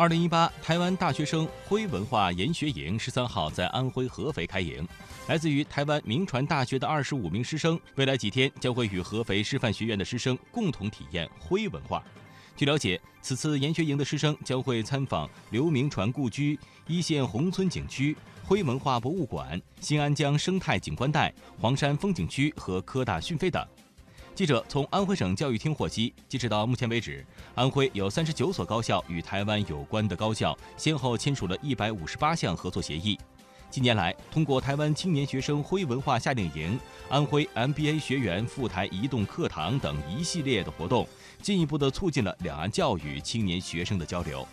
二零一八台湾大学生徽文化研学营十三号在安徽合肥开营，来自于台湾明传大学的二十五名师生，未来几天将会与合肥师范学院的师生共同体验徽文化。据了解，此次研学营的师生将会参访刘铭传故居、一线宏村景区、徽文化博物馆、新安江生态景观带、黄山风景区和科大讯飞等。记者从安徽省教育厅获悉，截止到目前为止，安徽有三十九所高校与台湾有关的高校先后签署了一百五十八项合作协议。近年来，通过台湾青年学生徽文化夏令营、安徽 MBA 学员赴台移动课堂等一系列的活动，进一步的促进了两岸教育青年学生的交流。